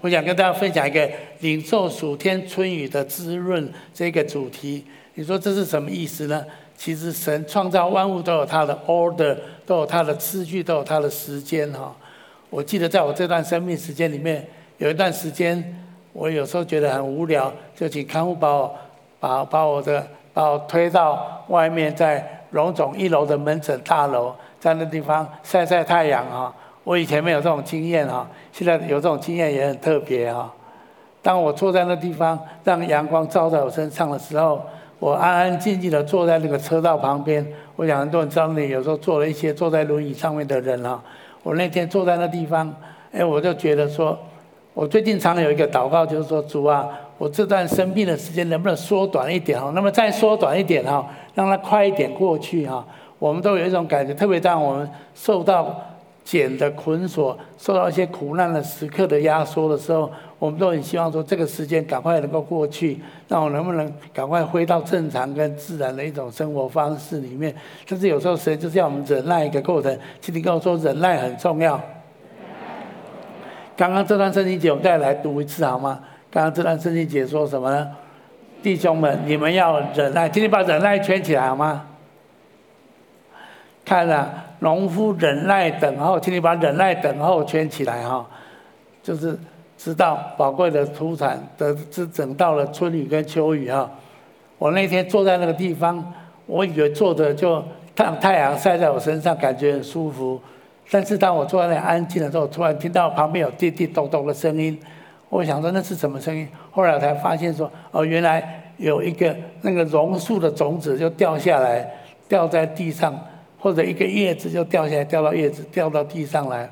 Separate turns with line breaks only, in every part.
我想跟大家分享一个领受暑天春雨的滋润这个主题。你说这是什么意思呢？其实神创造万物都有它的 order，都有它的次序，都有它的时间哈。我记得在我这段生命时间里面，有一段时间，我有时候觉得很无聊，就请看护把我把把我的把我推到外面，在荣总一楼的门诊大楼，在那地方晒晒太阳哈。我以前没有这种经验哈，现在有这种经验也很特别哈。当我坐在那地方，让阳光照在我身上的时候，我安安静静的坐在那个车道旁边。我想很多人知道，你有时候坐了一些坐在轮椅上面的人哈。我那天坐在那地方，哎，我就觉得说，我最近常有一个祷告，就是说主啊，我这段生病的时间能不能缩短一点哈？那么再缩短一点哈，让它快一点过去哈。我们都有一种感觉，特别当我们受到。茧的捆锁，受到一些苦难的时刻的压缩的时候，我们都很希望说这个时间赶快能够过去，那我能不能赶快回到正常跟自然的一种生活方式里面？但是有时候神就是要我们忍耐一个过程。请你跟我说，忍耐很重要。刚刚这段圣经节，我们再来读一次好吗？刚刚这段圣经节说什么呢？弟兄们，你们要忍耐，请你把忍耐圈起来好吗？看了。农夫忍耐等候，请你把忍耐等候圈起来哈，就是知道宝贵的土产的，是等到了春雨跟秋雨哈。我那天坐在那个地方，我以为坐着就让太阳晒在我身上，感觉很舒服。但是当我坐在那里安静的时候，突然听到旁边有滴滴咚咚的声音，我想说那是什么声音？后来我才发现说，哦，原来有一个那个榕树的种子就掉下来，掉在地上。或者一个叶子就掉下来，掉到叶子掉到地上来。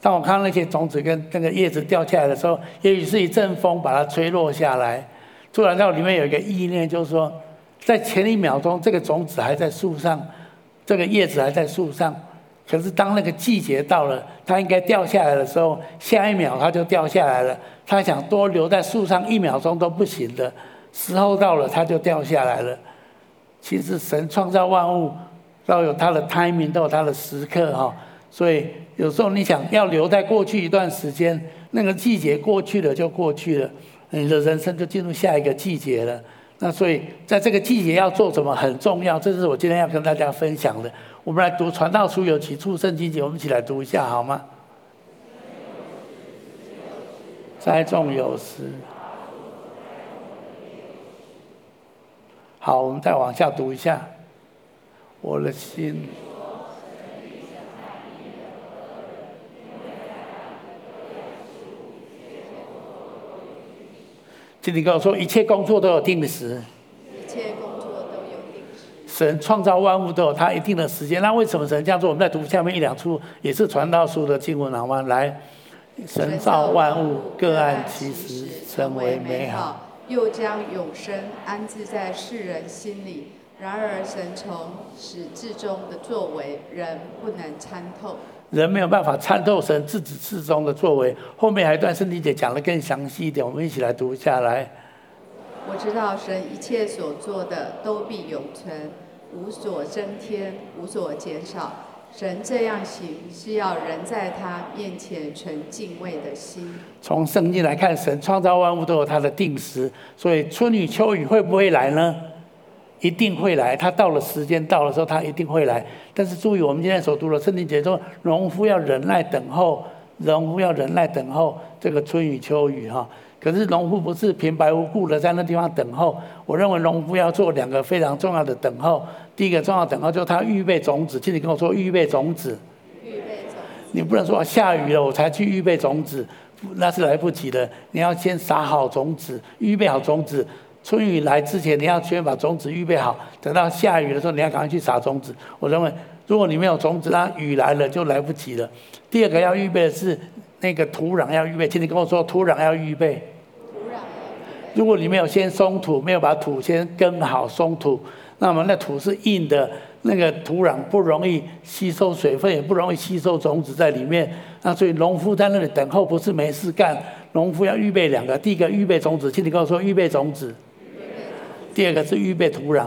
当我看到那些种子跟那个叶子掉下来的时候，也许是一阵风把它吹落下来。突然在我里面有一个意念，就是说，在前一秒钟这个种子还在树上，这个叶子还在树上，可是当那个季节到了，它应该掉下来的时候，下一秒它就掉下来了。它想多留在树上一秒钟都不行的，时候到了它就掉下来了。其实神创造万物。都有它的 timing，都有它的时刻哈，所以有时候你想要留在过去一段时间，那个季节过去了就过去了，你的人生就进入下一个季节了。那所以在这个季节要做什么很重要，这是我今天要跟大家分享的。我们来读《传道书》有几处圣经节，我们一起来读一下好吗？栽种有时，好，我们再往下读一下。我的心，请你跟我说，一切工作都有定时。
一切工作都有定时。
神创造万物都有他一定的时间，那为什么神这样做？我们在读下面一两处，也是传道书的经文，好吗？来，神造万物各按其时，成为美好，
又将永生安置在世人心里。然而，神从始至终的作为，人不能参透。
人没有办法参透神自始至终的作为。后面还有一段圣经姐讲的更详细一点，我们一起来读下来。
我知道神一切所做的都必永存，无所增添，无所减少。神这样行，是要人在他面前存敬畏的心。
从圣经来看，神创造万物都有他的定时，所以春雨秋雨会不会来呢？一定会来，他到了时间到了时候，他一定会来。但是注意，我们今天所读的圣经节说，农夫要忍耐等候，农夫要忍耐等候这个春雨秋雨哈。可是农夫不是平白无故的在那地方等候。我认为农夫要做两个非常重要的等候。第一个重要等候就是他预备种子，请你跟我说预备种子。
预备种子。
你不能说下雨了我才去预备种子，那是来不及的。你要先撒好种子，预备好种子。春雨来之前，你要先把种子预备好，等到下雨的时候，你要赶快去撒种子。我认为，如果你没有种子，那雨来了就来不及了。第二个要预备的是那个土壤要预备，请你跟我说，土壤要预备。
土壤。
如果你没有先松土，没有把土先耕好松土，那么那土是硬的，那个土壤不容易吸收水分，也不容易吸收种子在里面。那所以农夫在那里等候不是没事干，农夫要预备两个，第一个预备种子，请你跟我说预备种子。第二个是预备土壤，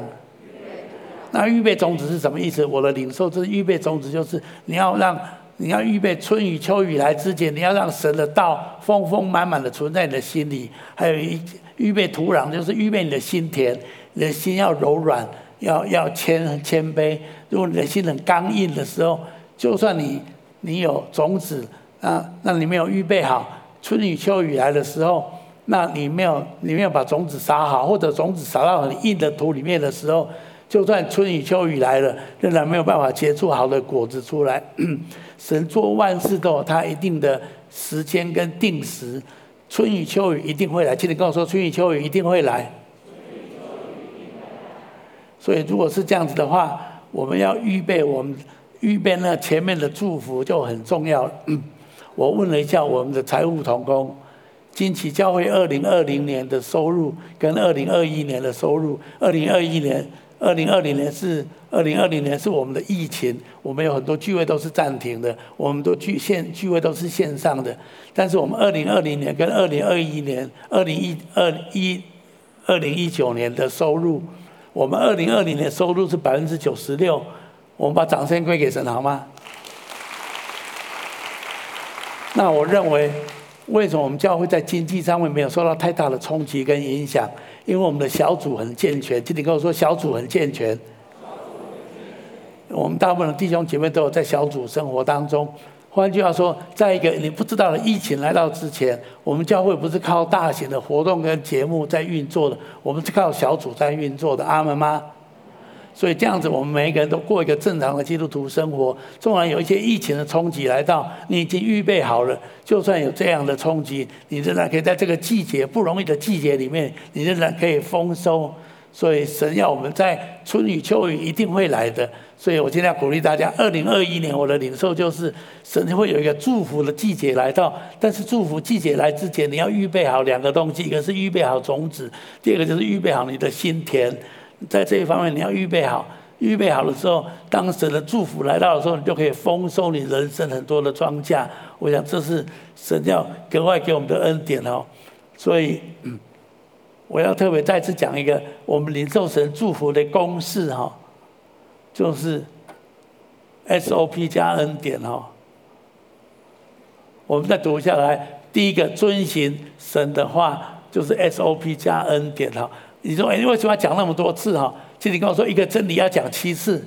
那预备种子是什么意思？我的领受就是预备种子，就是你要让你要预备春雨秋雨来之前，你要让神的道丰丰满满的存在你的心里。还有一预备土壤，就是预备你的心田，你的心要柔软，要要谦谦卑。如果你的心很刚硬的时候，就算你你有种子啊，那你没有预备好，春雨秋雨来的时候，那你没有你没有把种子撒好，或者种子撒到很硬的土里面的时候。就算春雨秋雨来了，仍然没有办法结出好的果子出来。神做万事都有他一定的时间跟定时，春雨秋雨一定会来。请你跟我说，春雨秋雨一定会来。所以，如果是这样子的话，我们要预备，我们预备那前面的祝福就很重要。我问了一下我们的财务同工，金旗教会二零二零年的收入跟二零二一年的收入，二零二一年。二零二零年是二零二零年是我们的疫情，我们有很多聚会都是暂停的，我们都聚线聚会都是线上的。但是我们二零二零年跟二零二一年、二零一二一、二零一九年的收入，我们二零二零年收入是百分之九十六。我们把掌声归给神好吗？那我认为，为什么我们教会在经济上面没有受到太大的冲击跟影响？因为我们的小组很健全，请你跟我说小组很健全。我们大部分的弟兄姐妹都有在小组生活当中。换句话说，在一个你不知道的疫情来到之前，我们教会不是靠大型的活动跟节目在运作的，我们是靠小组在运作的。阿门吗？所以这样子，我们每一个人都过一个正常的基督徒生活。纵然有一些疫情的冲击来到，你已经预备好了。就算有这样的冲击，你仍然可以在这个季节不容易的季节里面，你仍然可以丰收。所以神要我们在春雨秋雨一定会来的。所以我今天要鼓励大家，二零二一年我的领受就是，神会有一个祝福的季节来到。但是祝福季节来之前，你要预备好两个东西，一个是预备好种子，第二个就是预备好你的心田。在这一方面，你要预备好。预备好的时候，当神的祝福来到的时候，你就可以丰收你人生很多的庄稼。我想这是神要格外给我们的恩典哦。所以，我要特别再次讲一个我们领受神祝福的公式哈，就是 SOP 加恩典哈。我们再读下来，第一个遵循神的话，就是 SOP 加恩典哈。你说，哎，为什么要讲那么多次哈？其实你跟我说，一个真理要讲七次。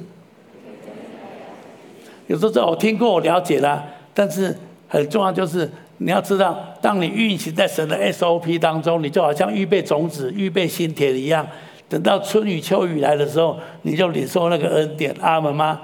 有时候我听过，我了解了，但是很重要就是你要知道，当你运行在神的 SOP 当中，你就好像预备种子、预备心田一样。等到春雨秋雨来的时候，你就领受那个恩典。阿门吗？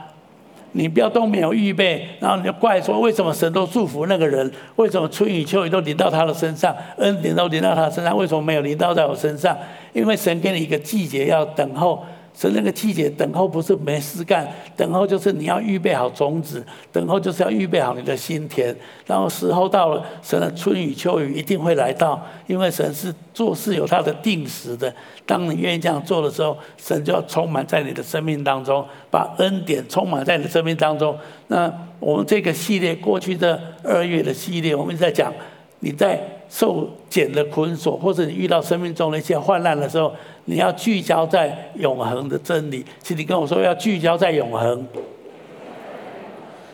你不要都没有预备，然后你就怪说，为什么神都祝福那个人？为什么春雨秋雨都淋到他的身上，恩典都淋到他身上？为什么没有淋到在我身上？因为神给你一个季节要等候。神那个季节等候不是没事干，等候就是你要预备好种子，等候就是要预备好你的心田，然后时候到了，神的春雨秋雨一定会来到，因为神是做事有他的定时的。当你愿意这样做的时候，神就要充满在你的生命当中，把恩典充满在你的生命当中。那我们这个系列过去的二月的系列，我们一直在讲，你在受茧的捆锁，或者你遇到生命中的一些患难的时候。你要聚焦在永恒的真理，请你跟我说要聚焦在永恒。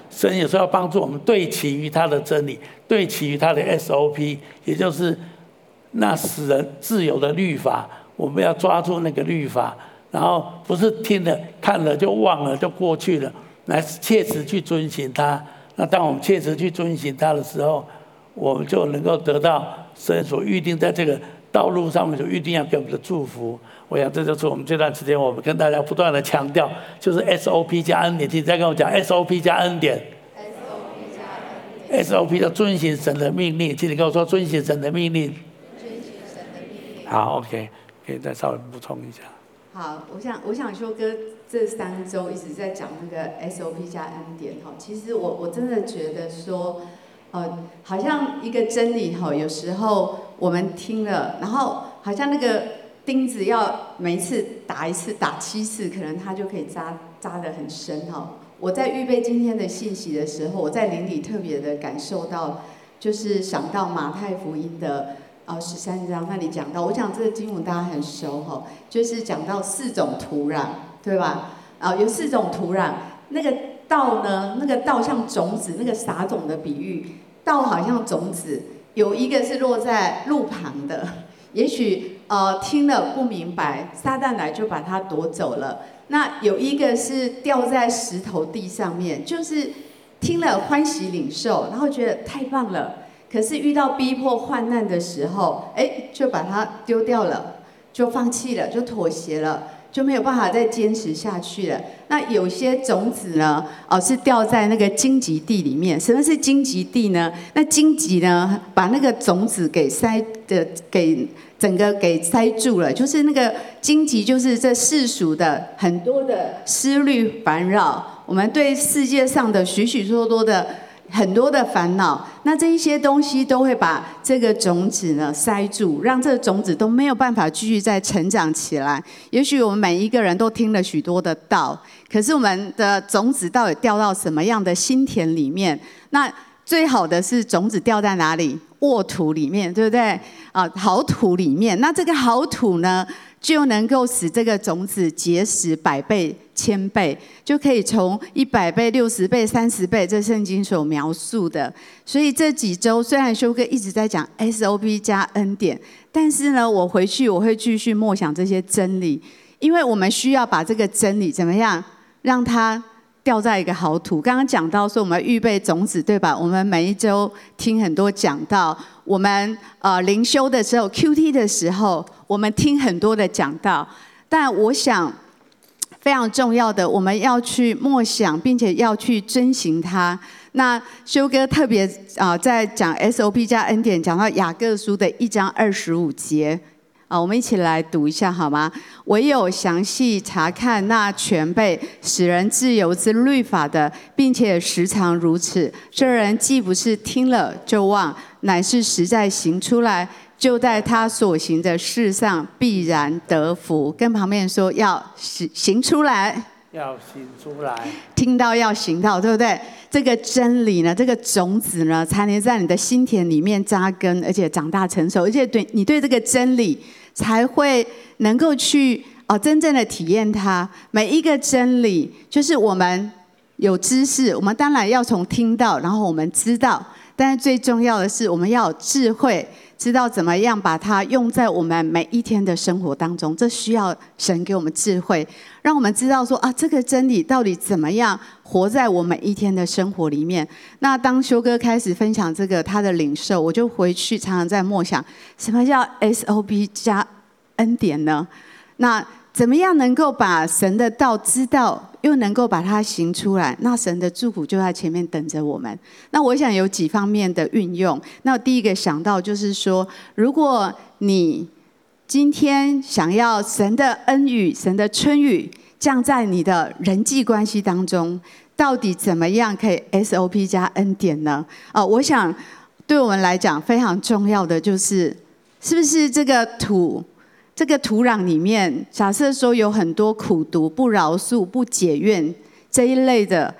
神有时候要帮助我们对齐于他的真理，对齐于他的 SOP，也就是那使人自由的律法。我们要抓住那个律法，然后不是听了看了就忘了就过去了，来切实去遵循它。那当我们切实去遵循它的时候，我们就能够得到神所预定在这个。道路上面就一定要给我们的祝福，我想这就是我们这段时间我们跟大家不断的强调，就是 SOP 加恩典。请你再跟我讲 SOP 加恩典。SOP 加恩典。SOP 就遵行神的命令，请你跟我说遵行神的命令。遵行神的命令。好，OK，可以再稍微补充一下。
好，我想我想说，哥这三周一直在讲那个 SOP 加恩典哈，其实我我真的觉得说。呃，好像一个真理哈，有时候我们听了，然后好像那个钉子要每一次打一次，打七次，可能它就可以扎扎得很深哈。我在预备今天的信息的时候，我在灵里特别的感受到，就是想到马太福音的呃十三章那里讲到，我讲这个经文大家很熟哈，就是讲到四种土壤，对吧？啊，有四种土壤，那个。稻呢，那个稻像种子，那个撒种的比喻，稻好像种子，有一个是落在路旁的，也许呃听了不明白，撒旦来就把它夺走了。那有一个是掉在石头地上面，就是听了欢喜领受，然后觉得太棒了，可是遇到逼迫患难的时候，哎，就把它丢掉了，就放弃了，就妥协了。就没有办法再坚持下去了。那有些种子呢，哦，是掉在那个荆棘地里面。什么是荆棘地呢？那荆棘呢，把那个种子给塞的，给整个给塞住了。就是那个荆棘，就是这世俗的很多的思虑烦扰。我们对世界上的许许多多的。很多的烦恼，那这一些东西都会把这个种子呢塞住，让这个种子都没有办法继续再成长起来。也许我们每一个人都听了许多的道，可是我们的种子到底掉到什么样的心田里面？那最好的是种子掉在哪里？沃土里面，对不对？啊，好土里面。那这个好土呢？就能够使这个种子结实百倍、千倍，就可以从一百倍、六十倍、三十倍，这圣经所描述的。所以这几周虽然修哥一直在讲 SOP 加恩典，但是呢，我回去我会继续默想这些真理，因为我们需要把这个真理怎么样让它。掉在一个好土。刚刚讲到说，我们预备种子，对吧？我们每一周听很多讲道，我们呃灵修的时候，QT 的时候，我们听很多的讲道。但我想非常重要的，我们要去默想，并且要去遵行它。那修哥特别啊、在讲 SOP 加恩典，讲到雅各书的一章二十五节。啊，我们一起来读一下好吗？唯有详细查看那全备使人自由之律法的，并且时常如此，这人既不是听了就忘，乃是实在行出来，就在他所行的事上必然得福。跟旁边说要行行出来，
要行出来，
听到要行到，对不对？这个真理呢，这个种子呢，才能在你的心田里面扎根，而且长大成熟，而且对你对这个真理。才会能够去哦，真正的体验它。每一个真理，就是我们有知识，我们当然要从听到，然后我们知道。但是最重要的是，我们要有智慧，知道怎么样把它用在我们每一天的生活当中。这需要神给我们智慧，让我们知道说啊，这个真理到底怎么样活在我每一天的生活里面。那当修哥开始分享这个他的领受，我就回去常常在默想，什么叫 S O B 加恩典呢？那怎么样能够把神的道知道？又能够把它行出来，那神的祝福就在前面等着我们。那我想有几方面的运用。那第一个想到就是说，如果你今天想要神的恩雨、神的春雨降在你的人际关系当中，到底怎么样可以 SOP 加恩典呢？哦，我想对我们来讲非常重要的就是，是不是这个土？这个土壤里面，假设说有很多苦毒、不饶恕、不解怨这一类的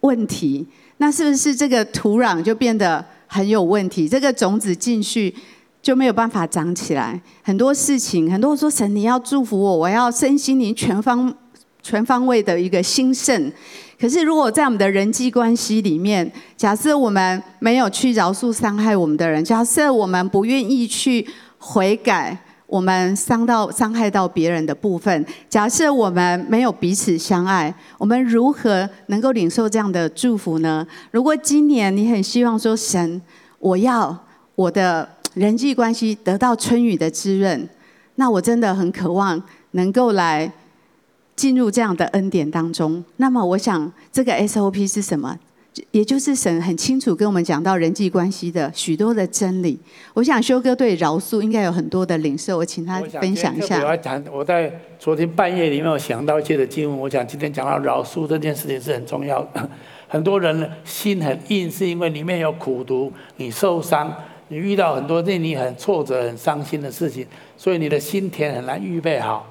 问题，那是不是这个土壤就变得很有问题？这个种子进去就没有办法长起来。很多事情，很多人说神，你要祝福我，我要身心灵全方全方位的一个兴盛。可是如果在我们的人际关系里面，假设我们没有去饶恕伤害我们的人，假设我们不愿意去悔改。我们伤到伤害到别人的部分，假设我们没有彼此相爱，我们如何能够领受这样的祝福呢？如果今年你很希望说神，我要我的人际关系得到春雨的滋润，那我真的很渴望能够来进入这样的恩典当中。那么，我想这个 SOP 是什么？也就是神很清楚跟我们讲到人际关系的许多的真理。我想修哥对饶恕应该有很多的领受，我请他分享一下。
我要讲，我在昨天半夜里面我想到一些的经文，我想今天讲到饶恕这件事情是很重要的。很多人心很硬，是因为里面有苦毒，你受伤，你遇到很多令你很挫折、很伤心的事情，所以你的心田很难预备好。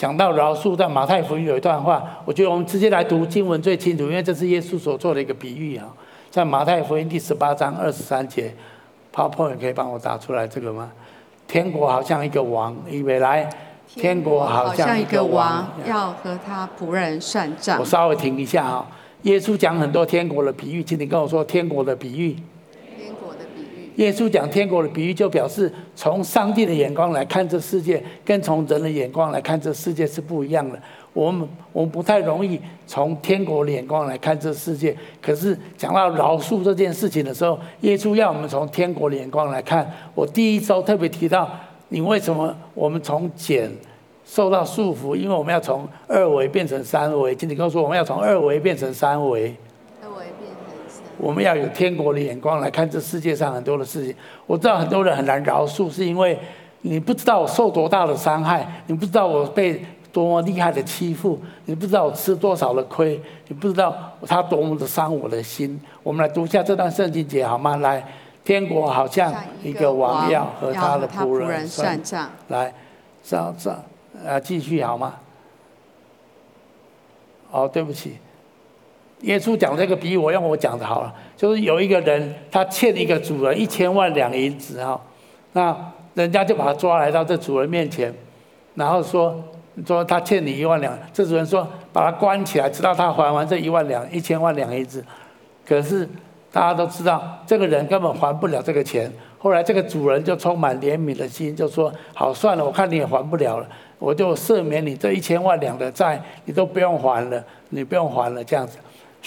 讲到饶恕，在马太福音有一段话，我觉得我们直接来读经文最清楚，因为这是耶稣所做的一个比喻啊。在马太福音第十八章二十三节，PowerPoint 可以帮我打出来这个吗？天国好像一个王，以为来，天国好像一个王，
要和他仆人算账。
我稍微停一下啊，耶稣讲很多天国的比喻，请你跟我说天国的比喻。耶稣讲天国的比喻，就表示从上帝的眼光来看这世界，跟从人的眼光来看这世界是不一样的。我们我们不太容易从天国的眼光来看这世界。可是讲到饶恕这件事情的时候，耶稣要我们从天国的眼光来看。我第一周特别提到，你为什么我们从茧受到束缚，因为我们要从二维变成三维。请你跟我，我们要从二维变成三
维。
我们要有天国的眼光来看这世界上很多的事情。我知道很多人很难饶恕，是因为你不知道我受多大的伤害，你不知道我被多么厉害的欺负，你不知道我吃多少的亏，你不知道他多么的伤我的心。我们来读一下这段圣经节好吗？来，天国好像一个王要和他的仆人算账。来，上上。呃，继续好吗？哦，对不起，耶稣讲这个比喻，我用我讲的好了。就是有一个人，他欠一个主人一千万两银子哈，那人家就把他抓来到这主人面前，然后说说他欠你一万两，这主人说把他关起来，直到他还完这一万两一千万两银子。可是大家都知道，这个人根本还不了这个钱。后来这个主人就充满怜悯的心，就说：好，算了，我看你也还不了了。我就赦免你这一千万两的债，你都不用还了，你不用还了这样子。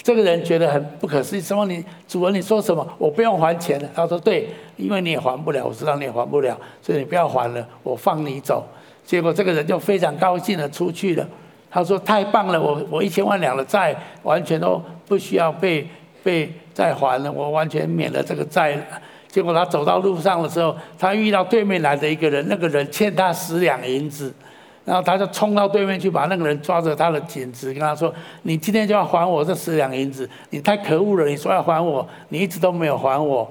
这个人觉得很不可思议，什么你主人你说什么？我不用还钱了。他说对，因为你也还不了，我知道你也还不了，所以你不要还了，我放你走。结果这个人就非常高兴的出去了。他说太棒了，我我一千万两的债完全都不需要被被再还了，我完全免了这个债了。结果他走到路上的时候，他遇到对面来的一个人，那个人欠他十两银子。然后他就冲到对面去，把那个人抓着他的颈子，跟他说：“你今天就要还我这十两银子！你太可恶了！你说要还我，你一直都没有还我。”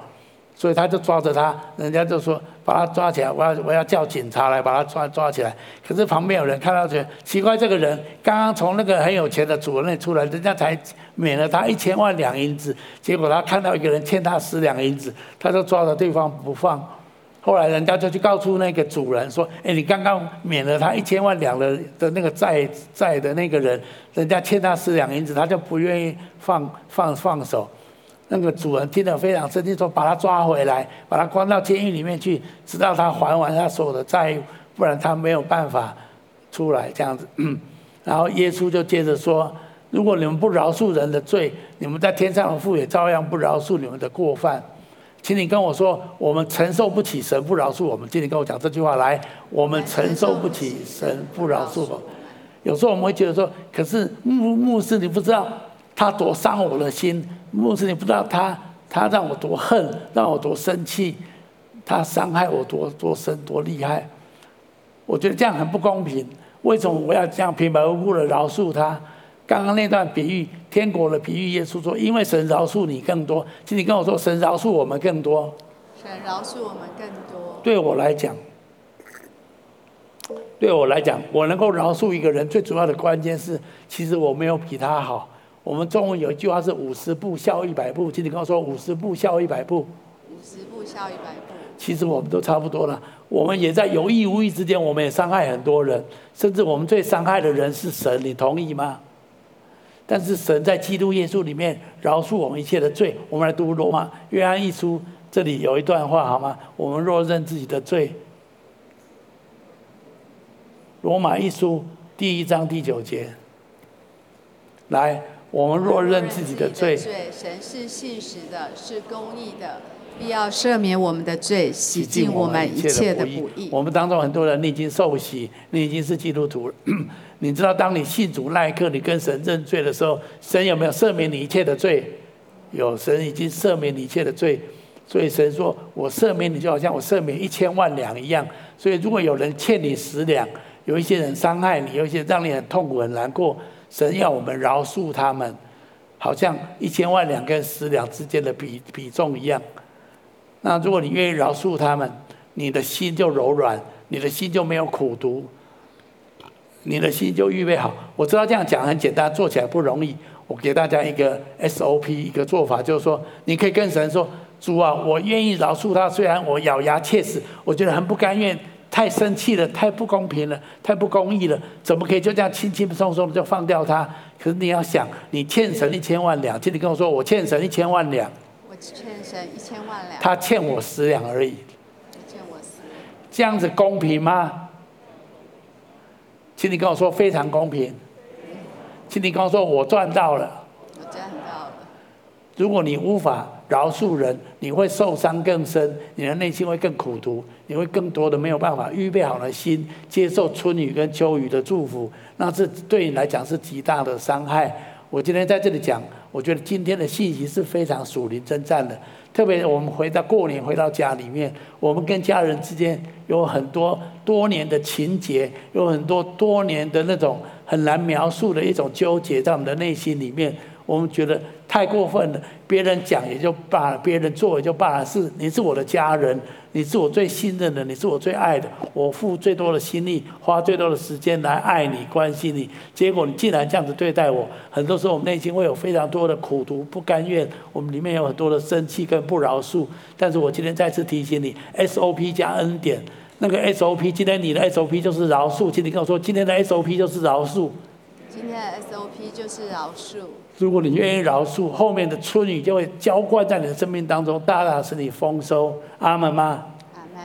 所以他就抓着他，人家就说：“把他抓起来，我要我要叫警察来把他抓抓起来。”可是旁边有人看到觉得奇怪，这个人刚刚从那个很有钱的主人那里出来，人家才免了他一千万两银子，结果他看到一个人欠他十两银子，他就抓着对方不放。后来人家就去告诉那个主人说：“哎，你刚刚免了他一千万两的的那个债债的那个人，人家欠他十两银子，他就不愿意放放放手。”那个主人听得非常生气，说：“把他抓回来，把他关到监狱里面去，直到他还完他所有的债务，不然他没有办法出来。”这样子，然后耶稣就接着说：“如果你们不饶恕人的罪，你们在天上的父也照样不饶恕你们的过犯。”请你跟我说，我们承受不起神不饶恕我们。请你跟我讲这句话来，我们承受不起神不饶恕我们。有时候我们会觉得说，可是牧牧师你不知道他多伤我的心，牧师你不知道他他让我多恨，让我多生气，他伤害我多多深多厉害。我觉得这样很不公平。为什么我要这样平白无故的饶恕他？刚刚那段比喻，天国的比喻，耶稣说：“因为神饶恕你更多，请你跟我说，神饶恕我们更多。”
神饶恕我们更多。
对我来讲，对我来讲，我能够饶恕一个人，最主要的关键是，其实我没有比他好。我们中文有一句话是“五十步笑一百步”，请你跟我说，“五十步笑一百步”。
五十步笑一百步。
其实我们都差不多了，我们也在有意无意之间，我们也伤害很多人，甚至我们最伤害的人是神，你同意吗？但是神在基督耶稣里面饶恕我们一切的罪。我们来读罗马约翰一书，这里有一段话好吗？我们若认自己的罪，罗马一书第一章第九节，来，我们若认自己的罪，
神是信实的，是公义的，必要赦免我们的罪，洗净我们一切的不义。
我们当中很多人，你已经受洗，你已经是基督徒了。你知道，当你信主那一刻，你跟神认罪的时候，神有没有赦免你一切的罪？有，神已经赦免你一切的罪。所以神说：“我赦免你，就好像我赦免一千万两一样。”所以，如果有人欠你十两，有一些人伤害你，有一些让你很痛苦、很难过，神要我们饶恕他们，好像一千万两跟十两之间的比比重一样。那如果你愿意饶恕他们，你的心就柔软，你的心就没有苦毒。你的心就预备好。我知道这样讲很简单，做起来不容易。我给大家一个 SOP，一个做法，就是说，你可以跟神说：“主啊，我愿意饶恕他，虽然我咬牙切齿，我觉得很不甘愿太生气了，太不公平了，太不公义了，怎么可以就这样轻轻松松的就放掉他？可是你要想，你欠神一千万两，请你跟我说，我欠神一千万两。
我欠神一千万两。
他欠我十两而已。
欠我十两。
这样子公平吗？请你跟我说非常公平。请你跟我说我赚到了。
我赚到了。
如果你无法。饶恕人，你会受伤更深，你的内心会更苦毒，你会更多的没有办法预备好了心接受春雨跟秋雨的祝福，那这对你来讲是极大的伤害。我今天在这里讲，我觉得今天的信息是非常属灵征战的，特别我们回到过年回到家里面，我们跟家人之间有很多多年的情结，有很多多年的那种很难描述的一种纠结在我们的内心里面。我们觉得太过分了，别人讲也就罢了，别人做也就罢了。是，你是我的家人，你是我最信任的，你是我最爱的，我付最多的心力，花最多的时间来爱你、关心你。结果你竟然这样子对待我，很多时候我们内心会有非常多的苦毒、不甘愿，我们里面有很多的生气跟不饶恕。但是我今天再次提醒你，SOP 加恩典，那个 SOP，今天你的 SOP 就是饶恕，请你跟我说，今天的 SOP 就是饶恕。
今天的 SOP 就是饶恕。
如果你愿意饶恕，后面的春雨就会浇灌在你的生命当中，大大使你丰收。阿门吗？
阿门。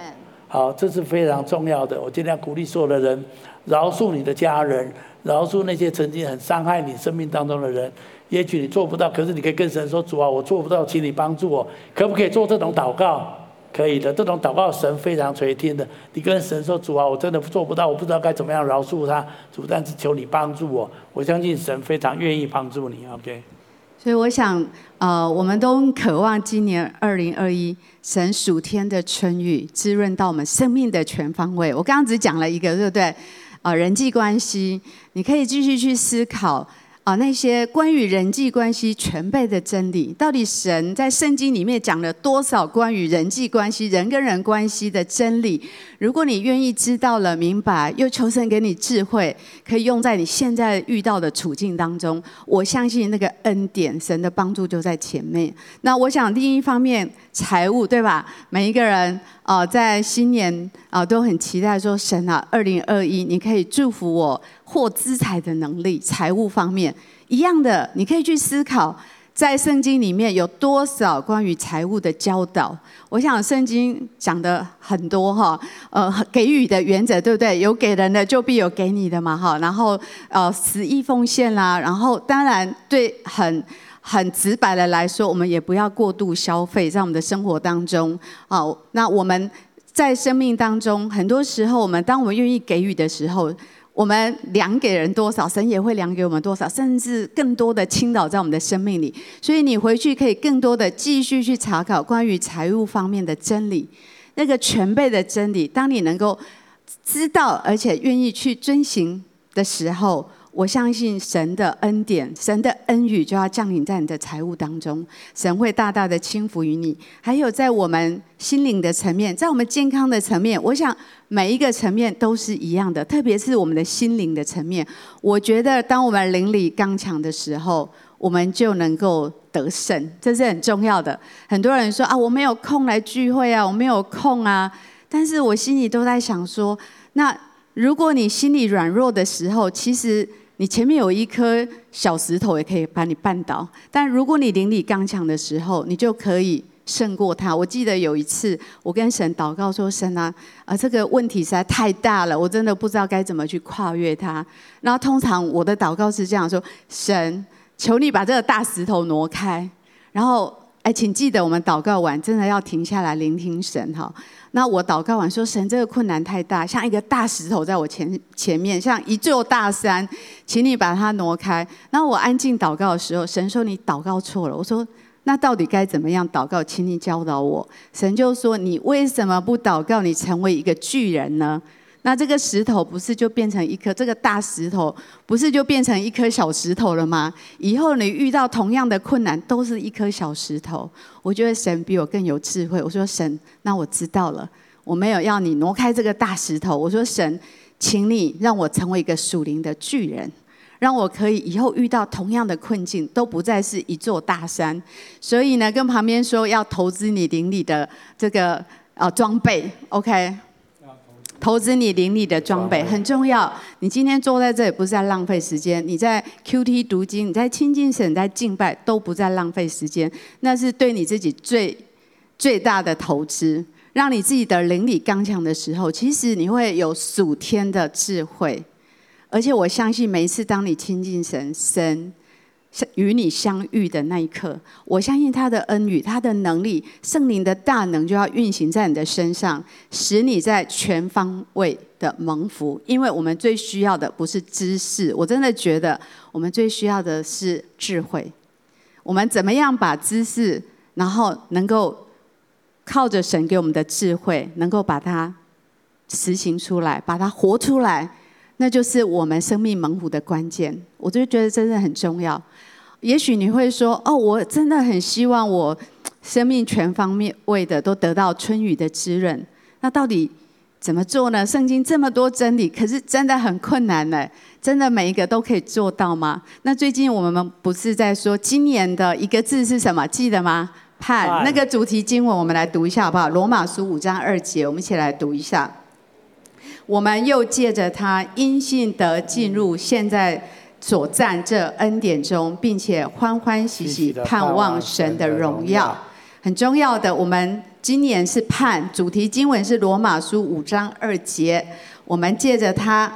好，这是非常重要的。我今天要鼓励所有的人，饶恕你的家人，饶恕那些曾经很伤害你生命当中的人。也许你做不到，可是你可以跟神说：“主啊，我做不到，请你帮助我。”可不可以做这种祷告？可以的，这种祷告神非常垂听的。你跟神说：“主啊，我真的做不到，我不知道该怎么样饶恕他。主，但是求你帮助我。我相信神非常愿意帮助你。”OK。
所以我想，呃，我们都渴望今年二零二一神属天的春雨滋润到我们生命的全方位。我刚刚只讲了一个，对不对？啊、呃，人际关系，你可以继续去思考。啊，那些关于人际关系全备的真理，到底神在圣经里面讲了多少关于人际关系、人跟人关系的真理？如果你愿意知道了、明白，又求神给你智慧，可以用在你现在遇到的处境当中，我相信那个恩典、神的帮助就在前面。那我想另一方面，财务对吧？每一个人啊，在新年啊都很期待说，神啊，二零二一，你可以祝福我。获资财的能力，财务方面一样的，你可以去思考，在圣经里面有多少关于财务的教导。我想圣经讲的很多哈，呃，给予的原则对不对？有给人的就必有给你的嘛哈。然后呃，十一奉献啦，然后当然对很很直白的来说，我们也不要过度消费在我们的生活当中。好，那我们在生命当中，很多时候我们当我们愿意给予的时候。我们量给人多少，神也会量给我们多少，甚至更多的倾倒在我们的生命里。所以你回去可以更多的继续去查考关于财务方面的真理，那个全备的真理。当你能够知道而且愿意去遵行的时候。我相信神的恩典、神的恩雨就要降临在你的财务当中，神会大大的倾福于你。还有在我们心灵的层面，在我们健康的层面，我想每一个层面都是一样的，特别是我们的心灵的层面。我觉得当我们灵里刚强的时候，我们就能够得胜，这是很重要的。很多人说啊，我没有空来聚会啊，我没有空啊，但是我心里都在想说，那。如果你心里软弱的时候，其实你前面有一颗小石头也可以把你绊倒。但如果你灵里刚强的时候，你就可以胜过他。我记得有一次，我跟神祷告说：“神啊，啊这个问题实在太大了，我真的不知道该怎么去跨越它。”然后通常我的祷告是这样说：“神，求你把这个大石头挪开。”然后，哎，请记得我们祷告完真的要停下来聆听神哈。那我祷告完说：“神，这个困难太大，像一个大石头在我前前面，像一座大山，请你把它挪开。”然后我安静祷告的时候，神说：“你祷告错了。”我说：“那到底该怎么样祷告？请你教导我。”神就说：“你为什么不祷告？你成为一个巨人呢？”那这个石头不是就变成一颗这个大石头，不是就变成一颗小石头了吗？以后你遇到同样的困难，都是一颗小石头。我觉得神比我更有智慧。我说神，那我知道了，我没有要你挪开这个大石头。我说神，请你让我成为一个属灵的巨人，让我可以以后遇到同样的困境，都不再是一座大山。所以呢，跟旁边说要投资你灵里的这个呃装备，OK。投资你灵里的装备很重要。你今天坐在这里不是在浪费时间，你在 QT 读经，你在亲近神，在敬拜都不在浪费时间，那是对你自己最最大的投资，让你自己的灵里刚强的时候，其实你会有属天的智慧。而且我相信，每一次当你亲近神，神与你相遇的那一刻，我相信他的恩与、他的能力、圣灵的大能就要运行在你的身上，使你在全方位的蒙福。因为我们最需要的不是知识，我真的觉得我们最需要的是智慧。我们怎么样把知识，然后能够靠着神给我们的智慧，能够把它实行出来，把它活出来，那就是我们生命猛虎的关键。我就觉得真的很重要。也许你会说：“哦，我真的很希望我生命全方面位的都得到春雨的滋润。那到底怎么做呢？圣经这么多真理，可是真的很困难呢。真的每一个都可以做到吗？那最近我们不是在说今年的一个字是什么？记得吗？盼。那个主题经文，我们来读一下好不好？罗马书五章二节，我们一起来读一下。我们又借着他因信得进入现在。所站这恩典中，并且欢欢喜喜盼望神的荣耀，很重要的。我们今年是盼，主题经文是罗马书五章二节。我们借着他，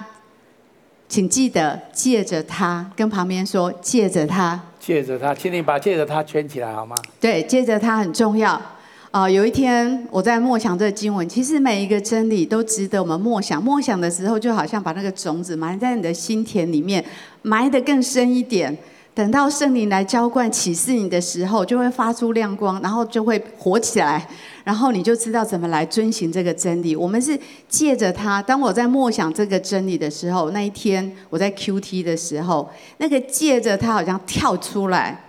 请记得借着他，跟旁边说借着他，
借着他，请你把借着他圈起来好吗？
对，借着他很重要。啊、有一天我在默想这个经文，其实每一个真理都值得我们默想。默想的时候，就好像把那个种子埋在你的心田里面，埋得更深一点。等到圣灵来浇灌启示你的时候，就会发出亮光，然后就会活起来，然后你就知道怎么来遵循这个真理。我们是借着它。当我在默想这个真理的时候，那一天我在 QT 的时候，那个借着它好像跳出来，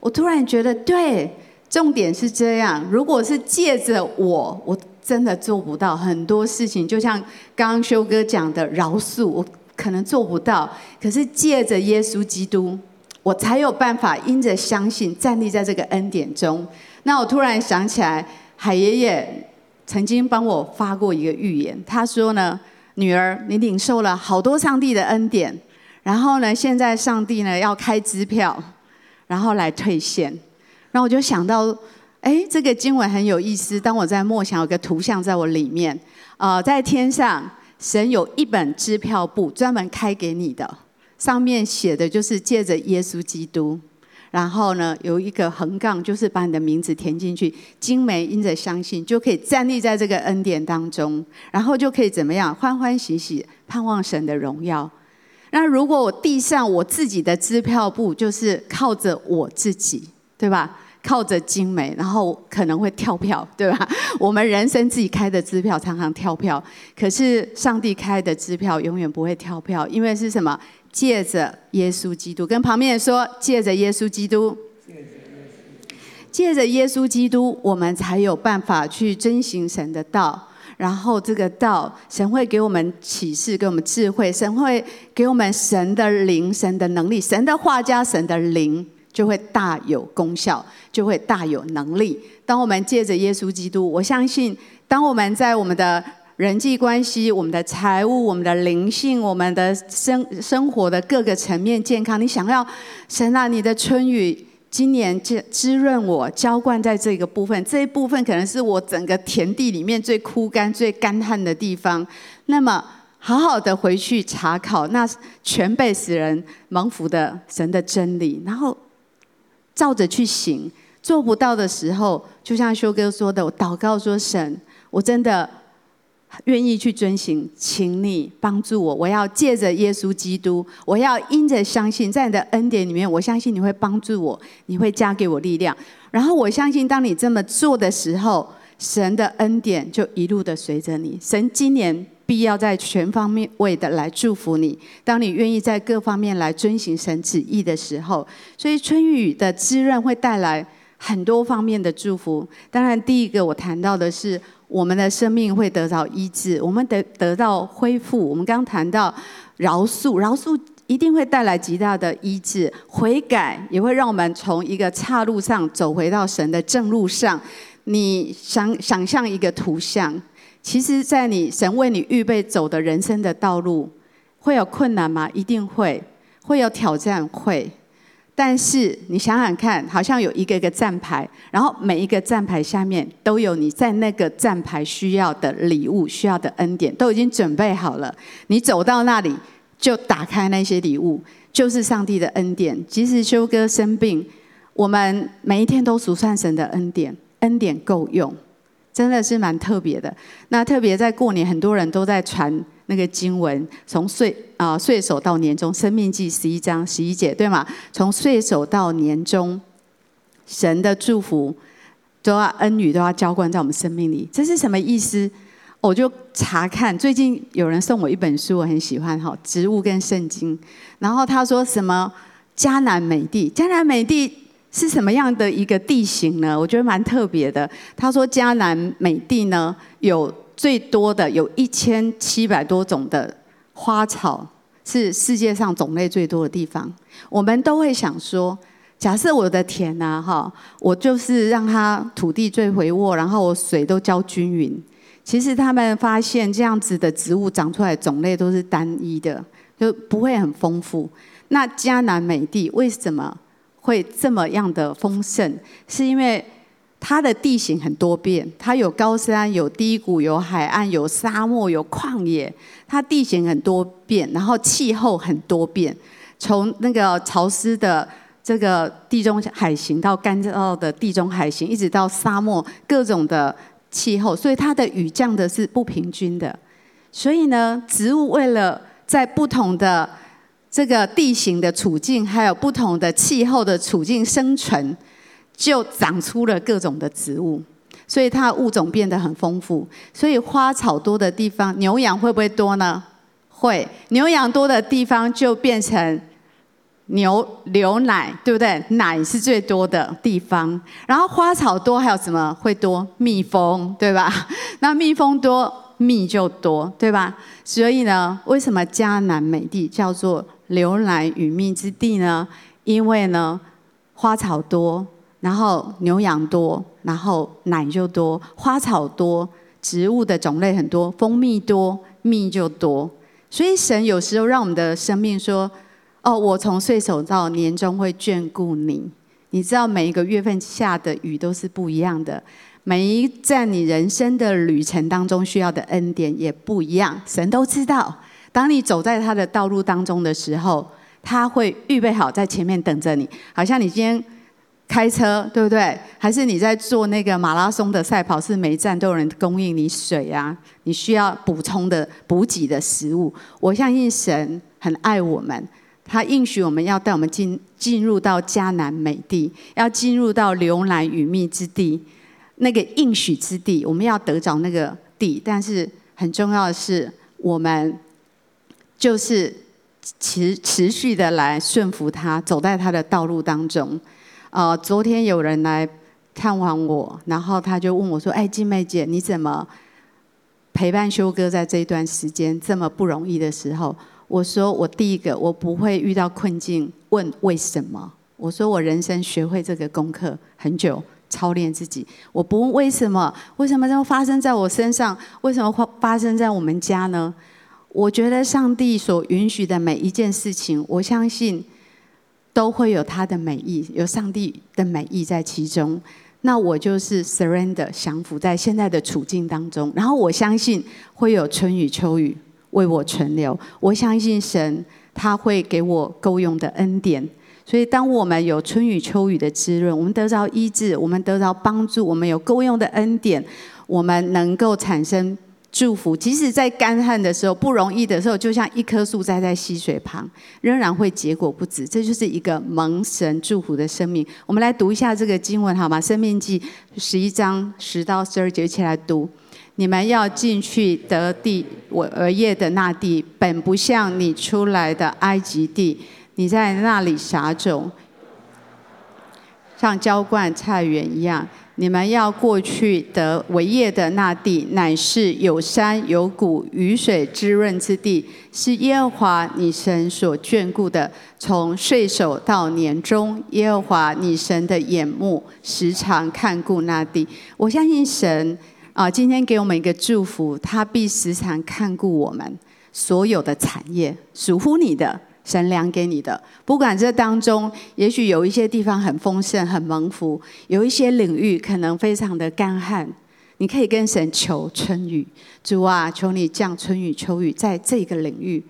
我突然觉得对。重点是这样，如果是借着我，我真的做不到很多事情。就像刚刚修哥讲的饶恕，我可能做不到。可是借着耶稣基督，我才有办法因着相信站立在这个恩典中。那我突然想起来，海爷爷曾经帮我发过一个预言，他说呢：“女儿，你领受了好多上帝的恩典，然后呢，现在上帝呢要开支票，然后来兑现。”然后我就想到，哎，这个经文很有意思。当我在默想，有个图像在我里面，呃，在天上，神有一本支票簿，专门开给你的，上面写的就是借着耶稣基督。然后呢，有一个横杠，就是把你的名字填进去，精美因着相信，就可以站立在这个恩典当中，然后就可以怎么样，欢欢喜喜盼望神的荣耀。那如果我递上我自己的支票簿，就是靠着我自己，对吧？靠着精美，然后可能会跳票，对吧？我们人生自己开的支票常常跳票，可是上帝开的支票永远不会跳票，因为是什么？借着耶稣基督，跟旁边人说，借着耶稣基督，借着耶稣基督，我们才有办法去遵行神的道。然后这个道，神会给我们启示，给我们智慧，神会给我们神的灵、神的能力、神的画家神的灵。就会大有功效，就会大有能力。当我们借着耶稣基督，我相信，当我们在我们的人际关系、我们的财务、我们的灵性、我们的生生活的各个层面健康，你想要神啊，你的春雨今年滋滋润我，浇灌在这个部分，这一部分可能是我整个田地里面最枯干、最干旱的地方。那么，好好的回去查考那全被死人蒙福的神的真理，然后。照着去行，做不到的时候，就像修哥说的，我祷告说：“神，我真的愿意去遵行，请你帮助我。我要借着耶稣基督，我要因着相信，在你的恩典里面，我相信你会帮助我，你会加给我力量。然后我相信，当你这么做的时候，神的恩典就一路的随着你。神今年。”必要在全方面位的来祝福你。当你愿意在各方面来遵行神旨意的时候，所以春雨的滋润会带来很多方面的祝福。当然，第一个我谈到的是我们的生命会得到医治，我们得得到恢复。我们刚谈到饶恕，饶恕一定会带来极大的医治，悔改也会让我们从一个岔路上走回到神的正路上。你想想象一个图像。其实，在你神为你预备走的人生的道路，会有困难吗？一定会，会有挑战，会。但是你想想看，好像有一个个站牌，然后每一个站牌下面都有你在那个站牌需要的礼物、需要的恩典，都已经准备好了。你走到那里，就打开那些礼物，就是上帝的恩典。即使修哥生病，我们每一天都数算神的恩典，恩典够用，真的是蛮特别的。那特别在过年，很多人都在传。那个经文从岁啊岁首到年终，生命记十一章十一节，对吗？从岁首到年终，神的祝福都要恩雨都要浇灌在我们生命里，这是什么意思？我就查看，最近有人送我一本书，我很喜欢哈，植物跟圣经。然后他说什么迦南美地？迦南美地是什么样的一个地形呢？我觉得蛮特别的。他说迦南美地呢有。最多的有一千七百多种的花草，是世界上种类最多的地方。我们都会想说，假设我的田呢，哈，我就是让它土地最肥沃，然后我水都浇均匀。其实他们发现这样子的植物长出来种类都是单一的，就不会很丰富。那迦南美地为什么会这么样的丰盛？是因为它的地形很多变，它有高山、有低谷、有海岸、有沙漠、有旷野。它地形很多变，然后气候很多变，从那个潮湿的这个地中海型到干燥的地中海型，一直到沙漠，各种的气候，所以它的雨降的是不平均的。所以呢，植物为了在不同的这个地形的处境，还有不同的气候的处境生存。就长出了各种的植物，所以它的物种变得很丰富。所以花草多的地方，牛羊会不会多呢？会。牛羊多的地方就变成牛牛奶，对不对？奶是最多的地方。然后花草多，还有什么会多？蜜蜂，对吧？那蜜蜂多，蜜就多，对吧？所以呢，为什么迦南美地叫做流奶与蜜之地呢？因为呢，花草多。然后牛羊多，然后奶就多，花草多，植物的种类很多，蜂蜜多，蜜就多。所以神有时候让我们的生命说：“哦，我从岁首到年终会眷顾你。”你知道每一个月份下的雨都是不一样的，每一站你人生的旅程当中需要的恩典也不一样。神都知道，当你走在他的道路当中的时候，他会预备好在前面等着你，好像你今天。开车对不对？还是你在做那个马拉松的赛跑？是每一站都有人供应你水啊？你需要补充的补给的食物。我相信神很爱我们，他应许我们要带我们进进入到迦南美地，要进入到流奶与蜜之地，那个应许之地，我们要得着那个地。但是很重要的是，我们就是持持续的来顺服他，走在他的道路当中。呃，昨天有人来探望我，然后他就问我说：“哎，静妹姐，你怎么陪伴修哥在这一段时间这么不容易的时候？”我说：“我第一个，我不会遇到困境问为什么。我说我人生学会这个功课很久，操练自己，我不问为什么，为什么这么发生在我身上？为什么会发生在我们家呢？我觉得上帝所允许的每一件事情，我相信。”都会有他的美意，有上帝的美意在其中。那我就是 surrender 降服在现在的处境当中，然后我相信会有春雨秋雨为我存留。我相信神他会给我够用的恩典。所以当我们有春雨秋雨的滋润，我们得到医治，我们得到帮助，我们有够用的恩典，我们能够产生。祝福，即使在干旱的时候，不容易的时候，就像一棵树栽在溪水旁，仍然会结果不止。这就是一个蒙神祝福的生命。我们来读一下这个经文好吗？生命记十一章十到十二节，一起来读。你们要进去得地我而业的那地，本不像你出来的埃及地，你在那里撒种，像浇灌菜园一样。你们要过去得为业的那地，乃是有山有谷、雨水滋润之地，是耶和华你神所眷顾的。从岁首到年终，耶和华你神的眼目时常看顾那地。我相信神啊，今天给我们一个祝福，他必时常看顾我们所有的产业，属乎你的，神量给你的。不管这当中，也许有一些地方很丰盛、很蒙福，有一些领域可能非常的干旱，你可以跟神求春雨，主啊，求你降春雨、秋雨在这个领域，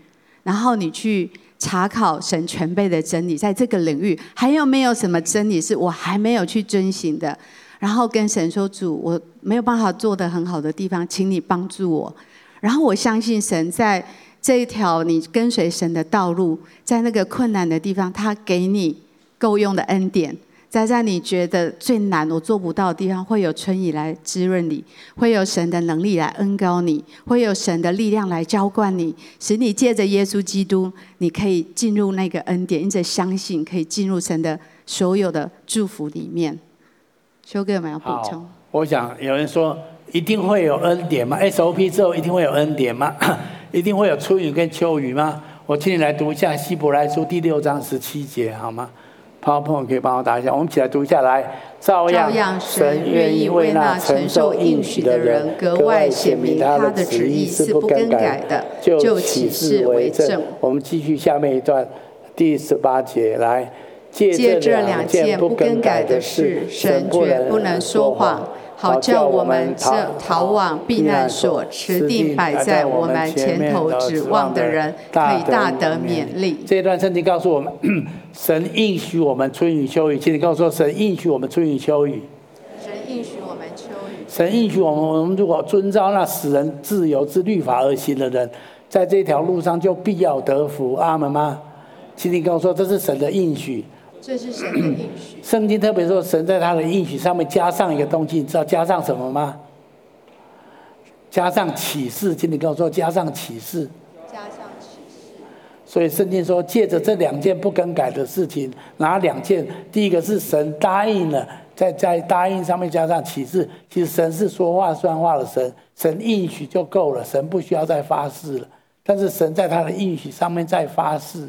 然后你去查考神全备的真理，在这个领域还有没有什么真理是我还没有去遵行的？然后跟神说：“主，我没有办法做得很好的地方，请你帮助我。”然后我相信神在这一条你跟随神的道路，在那个困难的地方，他给你够用的恩典。在在你觉得最难、我做不到的地方，会有春雨来滋润你，会有神的能力来恩膏你，会有神的力量来浇灌你，使你借着耶稣基督，你可以进入那个恩典，因着相信可以进入神的所有的祝福里面。修哥有没有补充？
我想有人说一定会有恩典吗？SOP 之后一定会有恩典吗？一定会有春雨跟秋雨吗？我请你来读一下希伯来书第六章十七节好吗？PowerPoint 可以帮我打一下，我们一起来读一下来。照样，神愿意为那承受应许的人格外显明他的旨意是不更改的，就启示为证。我们继续下面一段第十八节来。
借这两件不更改的事，神绝不能说谎，好叫我们这逃往避难所、持定摆在我们前头指望的人，可以大得勉励。
这段圣经告诉我们，神应许我们春雨秋雨。请你告诉我，神应许我们春雨秋雨。
神应许我们秋雨。
神应许我们，我们如果遵照那使人自由之律法而行的人，在这条路上就必要得福。阿门吗？请你跟我说，这是神的应许。
这是神的应许。
圣经特别说，神在他的应许上面加上一个东西，你知道加上什么吗？加上启示，请你跟我说，加上启示。
加上启示。
所以圣经说，借着这两件不更改的事情，哪两件？第一个是神答应了，在在答应上面加上启示。其实神是说话算话的神，神应许就够了，神不需要再发誓了。但是神在他的应许上面再发誓，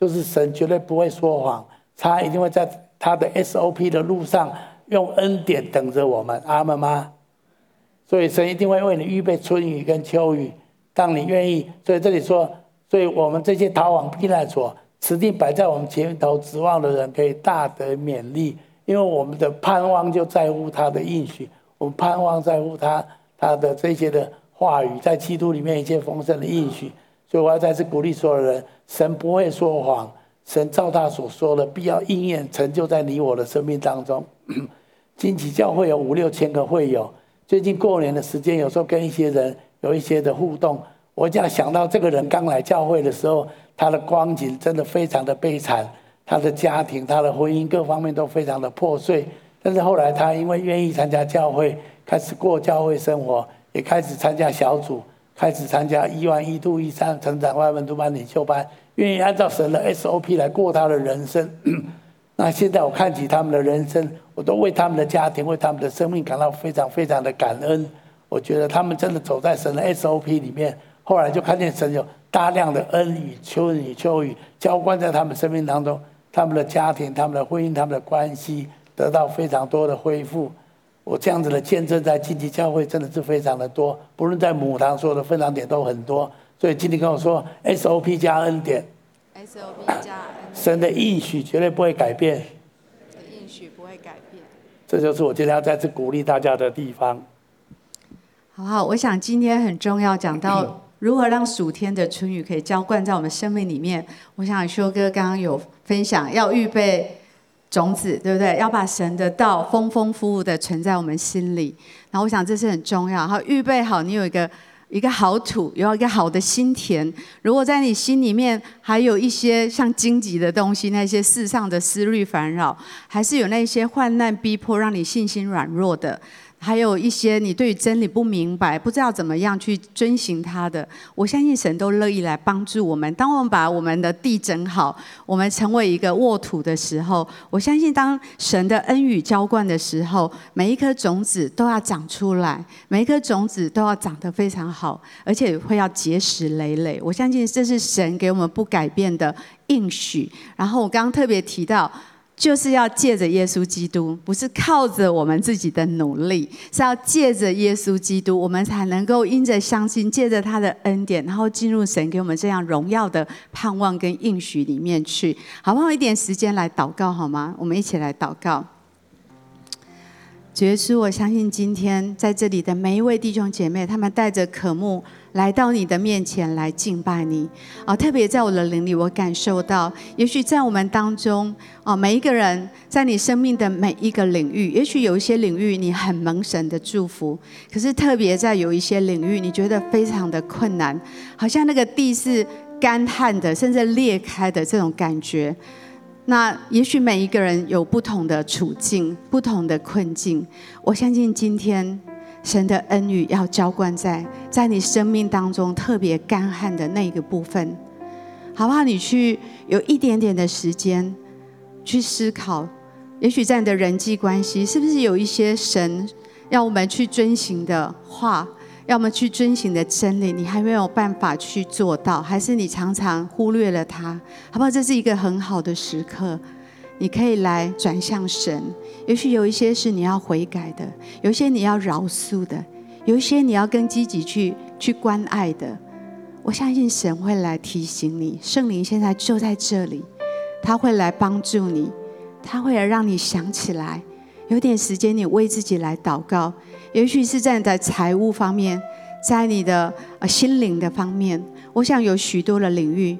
就是神绝对不会说谎。他一定会在他的 SOP 的路上用恩典等着我们，阿门吗？所以神一定会为你预备春雨跟秋雨，当你愿意。所以这里说，所以我们这些逃往避难所、持定摆在我们前头指望的人，可以大得勉励，因为我们的盼望就在乎他的应许，我们盼望在乎他他的这些的话语，在基督里面一切丰盛的应许。所以我要再次鼓励所有人，神不会说谎。神照他所说的，必要应验成就在你我的生命当中。惊奇教会有五六千个会友，最近过年的时间，有时候跟一些人有一些的互动，我这样想到这个人刚来教会的时候，他的光景真的非常的悲惨，他的家庭、他的婚姻各方面都非常的破碎。但是后来他因为愿意参加教会，开始过教会生活，也开始参加小组，开始参加一万一度一三成长外文读班领袖班。愿意按照神的 SOP 来过他的人生，那现在我看起他们的人生，我都为他们的家庭、为他们的生命感到非常非常的感恩。我觉得他们真的走在神的 SOP 里面，后来就看见神有大量的恩雨、秋雨、秋雨浇灌在他们生命当中，他们的家庭、他们的婚姻、他们的关系得到非常多的恢复。我这样子的见证在荆棘教会真的是非常的多，不论在母堂所有的分享点都很多。所以今天跟我说，SOP 加恩典
，SOP 加
神的应许绝对不会改
变，应许不会改变，
这就是我今天要再次鼓励大家的地方。
好好，我想今天很重要，讲到 如何让暑天的春雨可以浇灌在我们生命里面。我想修哥刚刚有分享，要预备种子，对不对？要把神的道丰丰富富的存在我们心里。然后我想这是很重要。好，预备好，你有一个。一个好土，有一个好的心田。如果在你心里面还有一些像荆棘的东西，那些世上的思虑烦扰，还是有那些患难逼迫，让你信心软弱的。还有一些你对于真理不明白，不知道怎么样去遵循它的，我相信神都乐意来帮助我们。当我们把我们的地整好，我们成为一个沃土的时候，我相信当神的恩雨浇灌的时候，每一颗种子都要长出来，每一颗种子都要长得非常好，而且会要结实累累。我相信这是神给我们不改变的应许。然后我刚刚特别提到。就是要借着耶稣基督，不是靠着我们自己的努力，是要借着耶稣基督，我们才能够因着相信，借着他的恩典，然后进入神给我们这样荣耀的盼望跟应许里面去。好不好？一点时间来祷告好吗？我们一起来祷告。主耶稣，我相信今天在这里的每一位弟兄姐妹，他们带着渴慕来到你的面前来敬拜你啊！特别在我的灵里，我感受到，也许在我们当中啊，每一个人在你生命的每一个领域，也许有一些领域你很蒙神的祝福，可是特别在有一些领域，你觉得非常的困难，好像那个地是干旱的，甚至裂开的这种感觉。那也许每一个人有不同的处境，不同的困境。我相信今天神的恩雨要浇灌在在你生命当中特别干旱的那一个部分，好不好？你去有一点点的时间去思考，也许在你的人际关系，是不是有一些神要我们去遵行的话？要么去遵循的真理，你还没有办法去做到，还是你常常忽略了它，好不好？这是一个很好的时刻，你可以来转向神。也许有一些是你要悔改的，有一些你要饶恕的，有一些你要更积极去去关爱的。我相信神会来提醒你，圣灵现在就在这里，他会来帮助你，他会来让你想起来。有点时间，你为自己来祷告。也许是在你的财务方面，在你的呃心灵的方面，我想有许多的领域。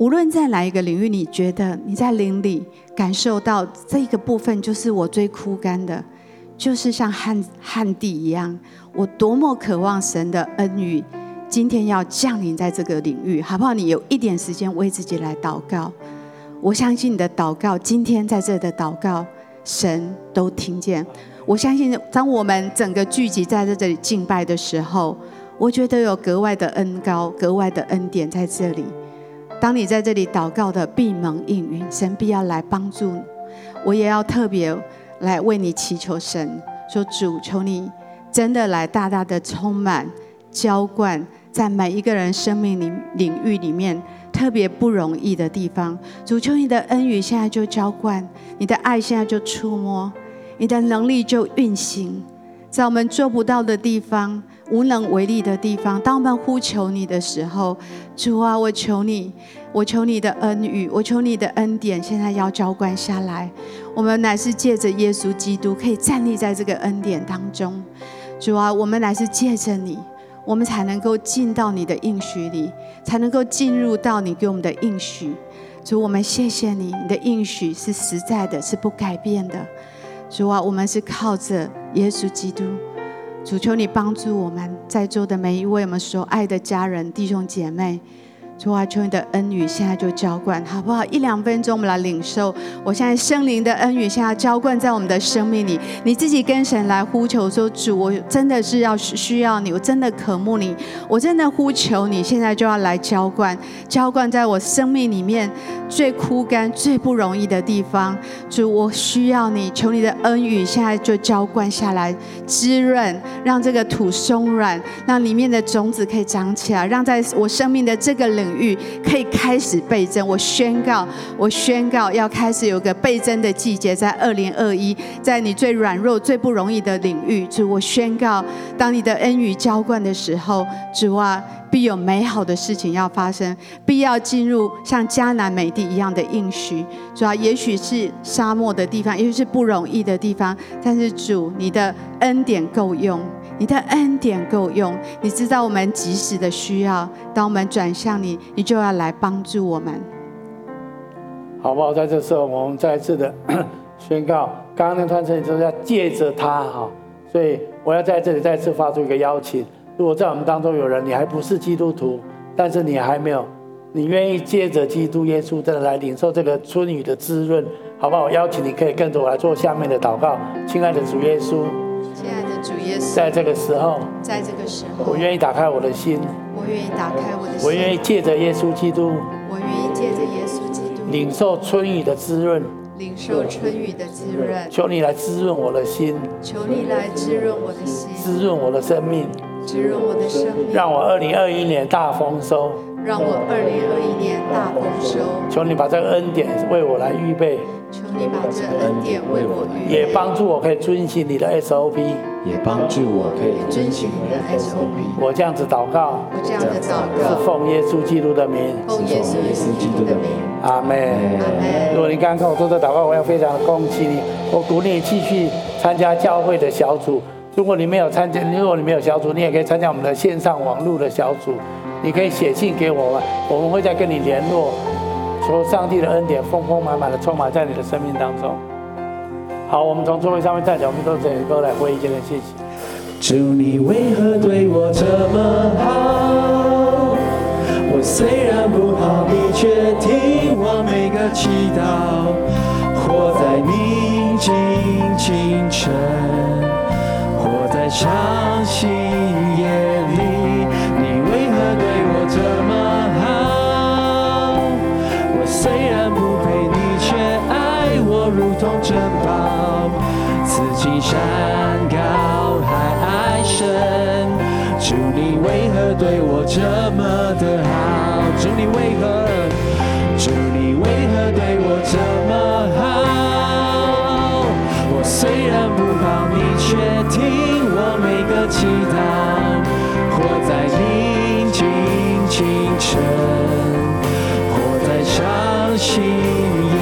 无论在哪一个领域，你觉得你在灵里感受到这个部分就是我最枯干的，就是像旱旱地一样。我多么渴望神的恩雨，今天要降临在这个领域，好不好？你有一点时间为自己来祷告。我相信你的祷告，今天在这的祷告，神都听见。我相信，当我们整个聚集在这里敬拜的时候，我觉得有格外的恩膏、格外的恩典在这里。当你在这里祷告的，必蒙应允，神必要来帮助你。我也要特别来为你祈求神，说主，求你真的来大大的充满、浇灌在每一个人生命里领域里面特别不容易的地方。主，求你的恩雨现在就浇灌，你的爱现在就触摸。你的能力就运行在我们做不到的地方、无能为力的地方。当我们呼求你的时候，主啊，我求你，我求你的恩雨，我求你的恩典，现在要浇灌下来。我们乃是借着耶稣基督，可以站立在这个恩典当中。主啊，我们乃是借着你，我们才能够进到你的应许里，才能够进入到你给我们的应许。主，我们谢谢你，你的应许是实在的，是不改变的。主啊，我们是靠着耶稣基督，主求你帮助我们在座的每一位我们所爱的家人、弟兄姐妹。主啊，求你的恩雨现在就浇灌，好不好？一两分钟，我们来领受。我现在圣灵的恩雨现在浇灌在我们的生命里。你。自己跟神来呼求说：“主，我真的是要需要你，我真的渴慕你，我真的呼求你，现在就要来浇灌，浇灌在我生命里面最枯干、最不容易的地方。主，我需要你，求你。的恩雨现在就浇灌下来，滋润，让这个土松软，让里面的种子可以长起来，让在我生命的这个领域可以开始倍增，我宣告，我宣告要开始有个倍增的季节，在二零二一，在你最软弱、最不容易的领域，主，我宣告，当你的恩雨浇灌的时候，主啊，必有美好的事情要发生，必要进入像迦南美地一样的应许。主啊，也许是沙漠的地方，也许是不容易的地方，但是主，你的恩典够用。你的恩典够用，你知道我们及时的需要。当我们转向你，你就要来帮助我们，
好不好？在这时候，我们再一次的 宣告，刚刚那段圣经就是要借着他哈，所以我要在这里再次发出一个邀请：如果在我们当中有人，你还不是基督徒，但是你还没有，你愿意借着基督耶稣真的来领受这个春雨的滋润，好不好？我邀请你可以跟着我来做下面的祷告，亲爱的主耶
稣。
在这个时候，
在这个时候，
我愿意打开我的心，
我愿意打开我的心，
我愿意借着耶稣基督，
我愿意借着耶稣基督，
领受春雨的滋润，
领受春雨的滋润，
求你来滋润我的心，
求你来滋润我的心，
滋润我的生命，
滋润我的生命，
让我二零二一年大丰收，
让我二零二一年大丰收。
求你把这个恩典为我来预备。
求你把这恩典为我预备。
也帮助我可以遵循你的 SOP。
也帮助我可以遵循你的 SOP。
我这样子祷告。
我这样子祷告。
是奉耶稣基督的名。
奉耶稣基督的名。
阿门。如果你刚刚跟我做这祷告，我要非常的恭喜你。我鼓励你继续参加教会的小组。如果你没有参加，如果你没有小组，你也可以参加我们的线上网络的小组。你可以写信给我们，我们会再跟你联络。求上帝的恩典丰丰满满的充满在你的生命当中。好，我们从座位上面站起来，我们都整个来回应一件事情。
主，你为何对我这么好？我虽然不好，你却听我每个祈祷。活在宁静清晨，活在伤心夜里，你为何对我这么好？我虽然不，我如同珍宝。此情山高海爱深，主你为何对我这么的好？主你为何？主你为何对我这么好？我虽然不好，你却听我每个祈祷。活在宁静清晨，活在伤心夜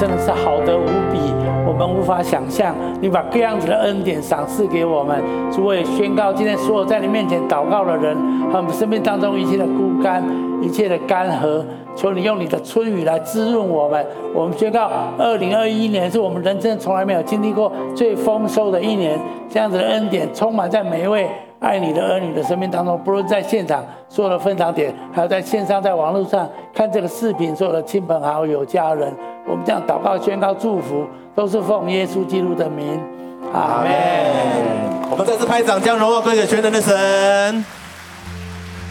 真的是好得无比。我们无法想象，你把这样子的恩典赏赐给我们。主，我也宣告，今天所有在你面前祷告的人，和我们生命当中一切的枯干、一切的干涸，求你用你的春雨来滋润我们。我们宣告，二零二一年是我们人生从来没有经历过最丰收的一年。这样子的恩典充满在每一位爱你的儿女的生命当中，不论在现场所有的分堂点，还有在线上、在网络上看这个视频，所有的亲朋好友、家人，我们这样祷告、宣告、祝福。都是奉耶稣基督的名，阿门。
我们再次拍掌，将荣耀归给全能的神。